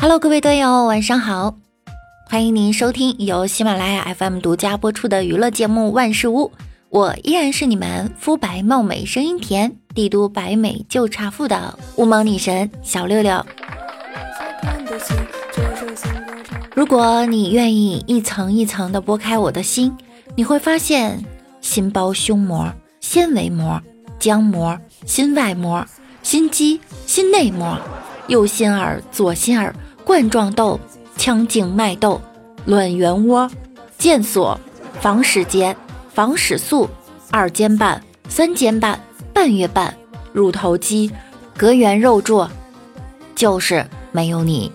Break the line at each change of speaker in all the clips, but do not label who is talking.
Hello，各位队友，晚上好！欢迎您收听由喜马拉雅 FM 独家播出的娱乐节目《万事屋》，我依然是你们肤白貌美、声音甜、帝都白美就差富的乌蒙女神小六六。如果你愿意一层一层的剥开我的心，你会发现心包胸膜、纤维膜、浆膜、心外膜、心肌、心内膜、右心耳、左心耳。冠状窦、腔静脉窦、卵圆窝、腱索、房室结、房室素、二尖瓣、三尖瓣、半月瓣、乳头肌、膈圆肉柱，就是没有你。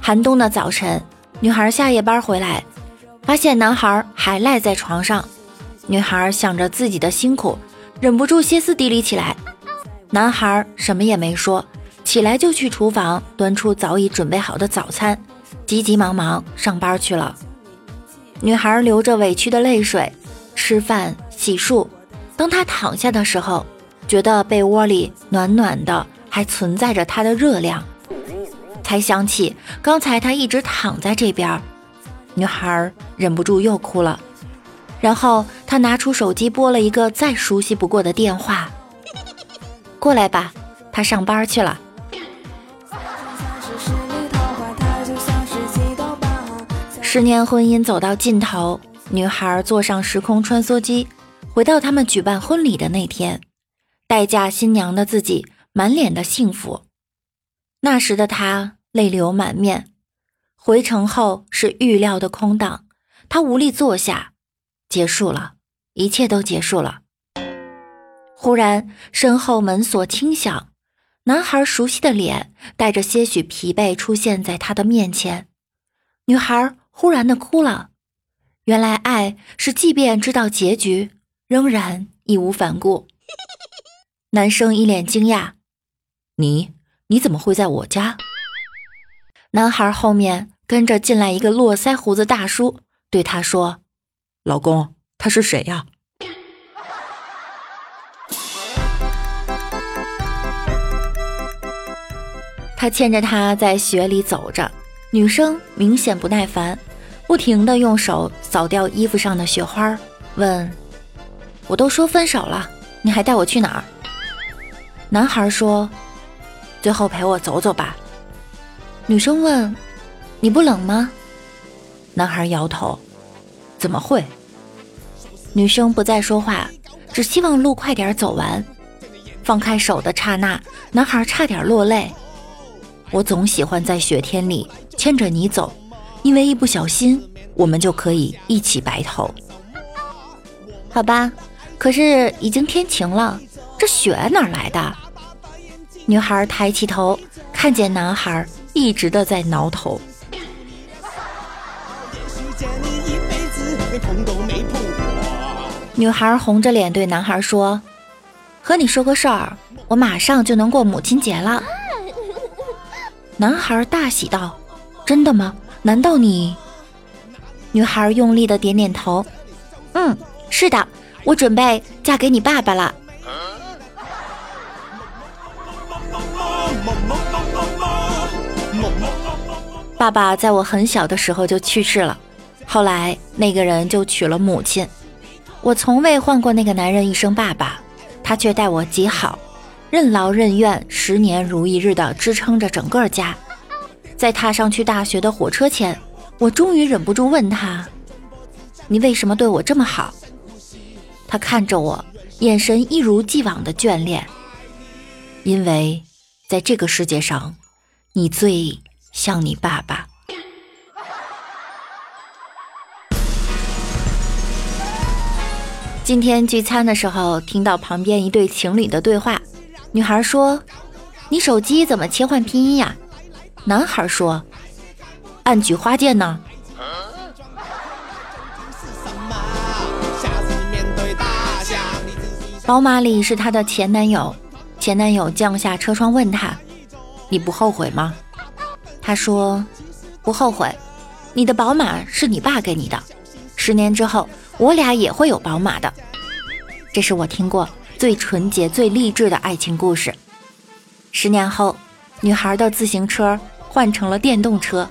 寒冬的早晨，女孩下夜班回来，发现男孩还赖在床上。女孩想着自己的辛苦。忍不住歇斯底里起来，男孩什么也没说，起来就去厨房端出早已准备好的早餐，急急忙忙上班去了。女孩流着委屈的泪水，吃饭洗漱。当她躺下的时候，觉得被窝里暖暖的，还存在着她的热量，才想起刚才她一直躺在这边。女孩忍不住又哭了。然后他拿出手机拨了一个再熟悉不过的电话，过来吧，他上班去了。十年婚姻走到尽头，女孩坐上时空穿梭机，回到他们举办婚礼的那天，待嫁新娘的自己满脸的幸福。那时的她泪流满面，回城后是预料的空荡，她无力坐下。结束了，一切都结束了。忽然，身后门锁轻响，男孩熟悉的脸带着些许疲惫出现在他的面前。女孩忽然的哭了。原来，爱是即便知道结局，仍然义无反顾。男生一脸惊讶：“你你怎么会在我家？”男孩后面跟着进来一个络腮胡子大叔，对他说。
老公，他是谁呀？
他牵着她在雪里走着，女生明显不耐烦，不停的用手扫掉衣服上的雪花，问：“我都说分手了，你还带我去哪儿？”男孩说：“最后陪我走走吧。”女生问：“你不冷吗？”男孩摇头：“怎么会？”女生不再说话，只希望路快点走完。放开手的刹那，男孩差点落泪。我总喜欢在雪天里牵着你走，因为一不小心，我们就可以一起白头。好吧，可是已经天晴了，这雪哪来的？女孩抬起头，看见男孩一直的在挠头。女孩红着脸对男孩说：“和你说个事儿，我马上就能过母亲节了。”男孩大喜道：“真的吗？难道你？”女孩用力的点点头：“嗯，是的，我准备嫁给你爸爸了。”爸爸在我很小的时候就去世了，后来那个人就娶了母亲。我从未唤过那个男人一声爸爸，他却待我极好，任劳任怨，十年如一日地支撑着整个家。在踏上去大学的火车前，我终于忍不住问他：“你为什么对我这么好？”他看着我，眼神一如既往的眷恋。因为，在这个世界上，你最像你爸爸。今天聚餐的时候，听到旁边一对情侣的对话。女孩说：“你手机怎么切换拼音呀？”男孩说：“按菊花键呢。”宝马里是她的前男友，前男友降下车窗问她：“你不后悔吗？”她说：“不后悔，你的宝马是你爸给你的，十年之后。”我俩也会有宝马的，这是我听过最纯洁、最励志的爱情故事。十年后，女孩的自行车换成了电动车，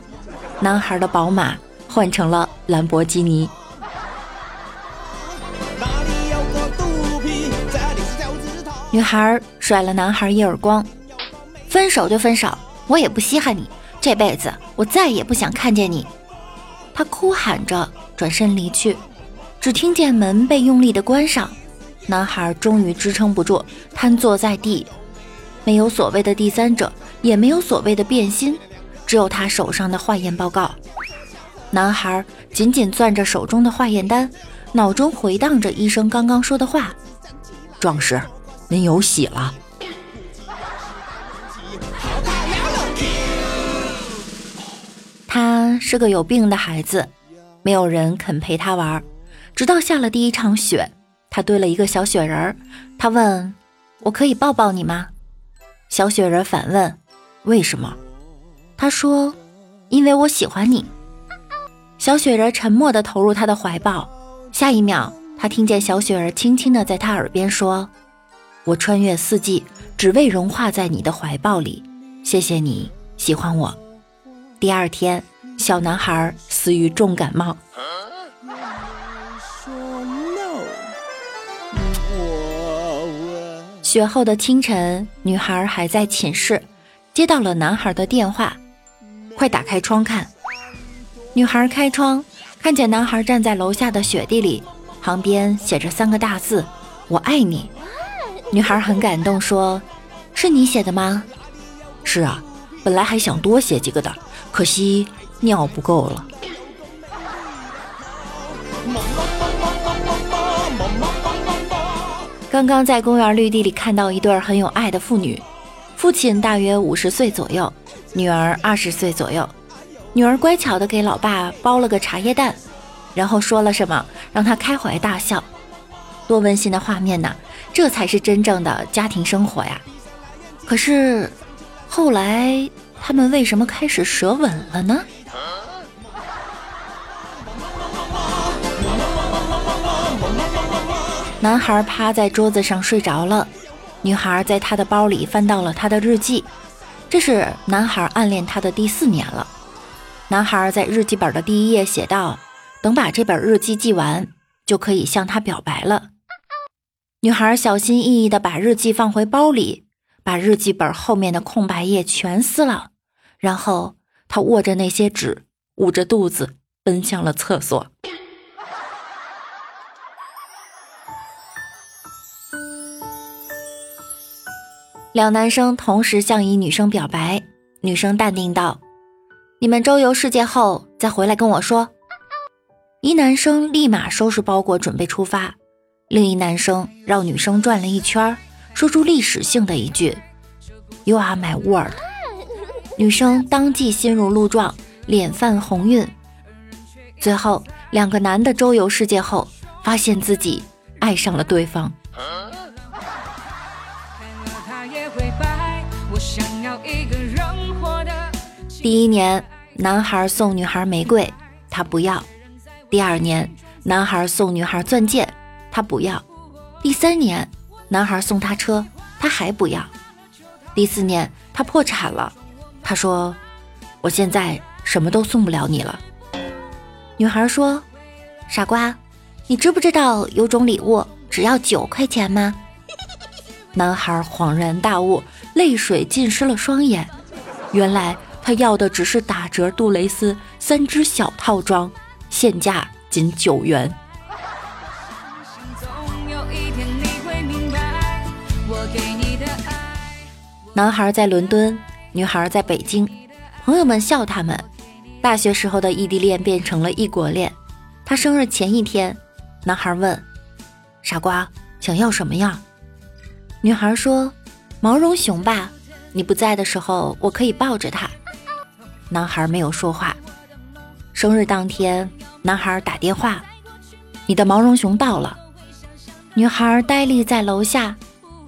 男孩的宝马换成了兰博基尼。女孩甩了男孩一耳光，分手就分手，我也不稀罕你，这辈子我再也不想看见你。她哭喊着转身离去，只听见门被用力的关上，男孩终于支撑不住，瘫坐在地。没有所谓的第三者，也没有所谓的变心，只有他手上的化验报告。男孩紧紧攥着手中的化验单，脑中回荡着医生刚刚说的话：“
壮士。”您有喜了。
他是个有病的孩子，没有人肯陪他玩。直到下了第一场雪，他堆了一个小雪人儿。他问：“我可以抱抱你吗？”小雪人反问：“
为什么？”
他说：“因为我喜欢你。”小雪人沉默地投入他的怀抱。下一秒，他听见小雪人轻轻地在他耳边说。我穿越四季，只为融化在你的怀抱里。谢谢你喜欢我。第二天，小男孩死于重感冒。雪后的清晨，女孩还在寝室，接到了男孩的电话：“快打开窗看。”女孩开窗，看见男孩站在楼下的雪地里，旁边写着三个大字：“我爱你。”女孩很感动，说：“是你写的吗？”“
是啊，本来还想多写几个的，可惜尿不够了。”
刚刚在公园绿地里看到一对很有爱的父女，父亲大约五十岁左右，女儿二十岁左右。女儿乖巧地给老爸包了个茶叶蛋，然后说了什么，让他开怀大笑。多温馨的画面呐！这才是真正的家庭生活呀。可是，后来他们为什么开始舌吻了呢？男孩趴在桌子上睡着了，女孩在他的包里翻到了他的日记。这是男孩暗恋她的第四年了。男孩在日记本的第一页写道：“等把这本日记记完，就可以向她表白了。”女孩小心翼翼地把日记放回包里，把日记本后面的空白页全撕了，然后她握着那些纸，捂着肚子奔向了厕所。两男生同时向一女生表白，女生淡定道：“你们周游世界后再回来跟我说。”一男生立马收拾包裹准备出发。另一男生绕女生转了一圈，说出历史性的一句：“You are my world。”女生当即心如鹿撞，脸泛红晕。最后，两个男的周游世界后，发现自己爱上了对方。
也会白。我想要一个人活的
第一年，男孩送女孩玫瑰，她不要；第二年，男孩送女孩钻戒。他不要。第三年，男孩送他车，他还不要。第四年，他破产了。他说：“我现在什么都送不了你了。”女孩说：“傻瓜，你知不知道有种礼物只要九块钱吗？”男孩恍然大悟，泪水浸湿了双眼。原来他要的只是打折杜蕾斯三只小套装，现价仅九元。男孩在伦敦，女孩在北京，朋友们笑他们。大学时候的异地恋变成了异国恋。他生日前一天，男孩问：“傻瓜，想要什么呀？”女孩说：“毛绒熊吧，你不在的时候，我可以抱着它。”男孩没有说话。生日当天，男孩打电话：“你的毛绒熊到了。”女孩呆立在楼下，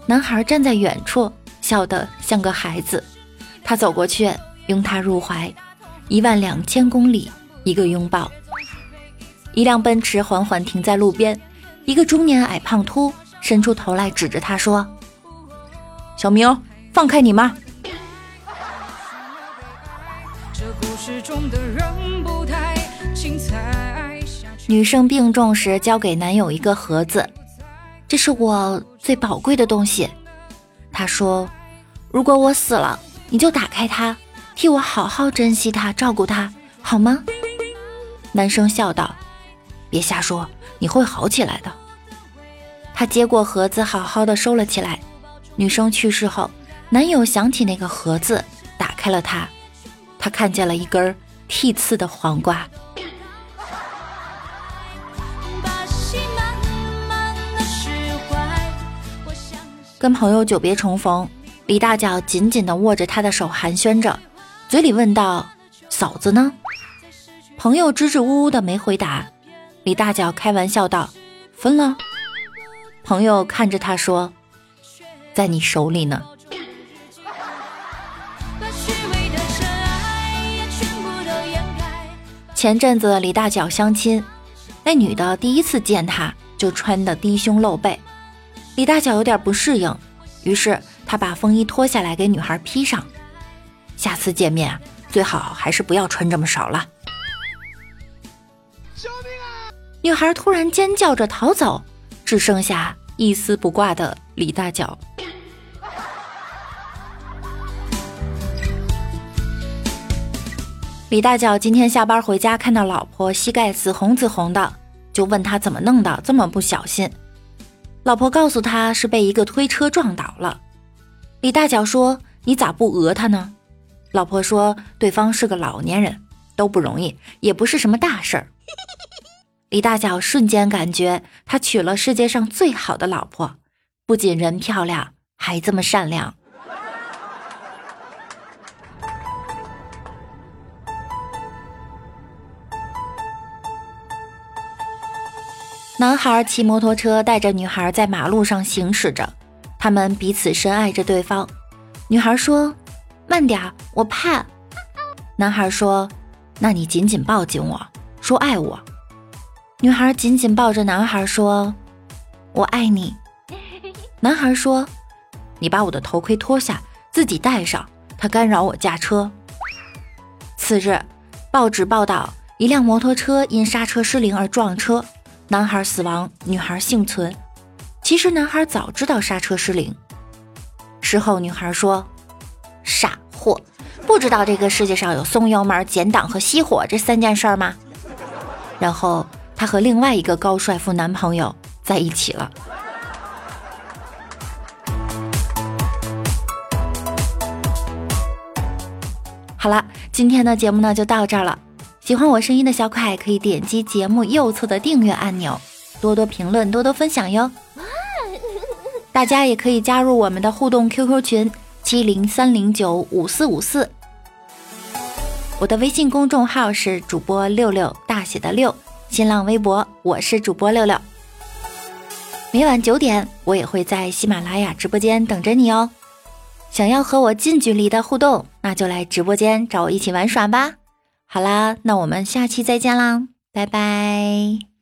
男孩站在远处。笑得像个孩子，他走过去，拥她入怀，一万两千公里，一个拥抱。一辆奔驰缓缓停在路边，一个中年矮胖秃伸出头来指着他说：“小明，放开你妈！”女生病重时交给男友一个盒子，这是我最宝贵的东西。她说：“如果我死了，你就打开它，替我好好珍惜它，照顾它，好吗？”男生笑道：“别瞎说，你会好起来的。”他接过盒子，好好的收了起来。女生去世后，男友想起那个盒子，打开了它，他看见了一根剃刺的黄瓜。跟朋友久别重逢，李大脚紧紧地握着他的手，寒暄着，嘴里问道：“嫂子呢？”朋友支支吾吾的没回答。李大脚开玩笑道：“分了。”朋友看着他说：“在你手里呢。”前阵子李大脚相亲，那女的第一次见他就穿的低胸露背。李大脚有点不适应，于是他把风衣脱下来给女孩披上。下次见面最好还是不要穿这么少了。救命啊！女孩突然尖叫着逃走，只剩下一丝不挂的李大脚。李大脚今天下班回家，看到老婆膝盖紫红紫红的，就问他怎么弄的，这么不小心。老婆告诉他是被一个推车撞倒了。李大脚说：“你咋不讹他呢？”老婆说：“对方是个老年人，都不容易，也不是什么大事儿。”李大脚瞬间感觉他娶了世界上最好的老婆，不仅人漂亮，还这么善良。男孩骑摩托车带着女孩在马路上行驶着，他们彼此深爱着对方。女孩说：“慢点，我怕。”男孩说：“那你紧紧抱紧我，说爱我。”女孩紧紧抱着男孩说：“我爱你。”男孩说：“你把我的头盔脱下，自己戴上，他干扰我驾车。”次日，报纸报道一辆摩托车因刹车失灵而撞车。男孩死亡，女孩幸存。其实男孩早知道刹车失灵。事后，女孩说：“傻货，不知道这个世界上有松油门、减档和熄火这三件事吗？”然后，她和另外一个高帅富男朋友在一起了。好了，今天的节目呢就到这儿了。喜欢我声音的小可爱可以点击节目右侧的订阅按钮，多多评论，多多分享哟。大家也可以加入我们的互动 QQ 群七零三零九五四五四。我的微信公众号是主播六六大写的六，新浪微博我是主播六六。每晚九点我也会在喜马拉雅直播间等着你哦。想要和我近距离的互动，那就来直播间找我一起玩耍吧。好啦，那我们下期再见啦，拜拜。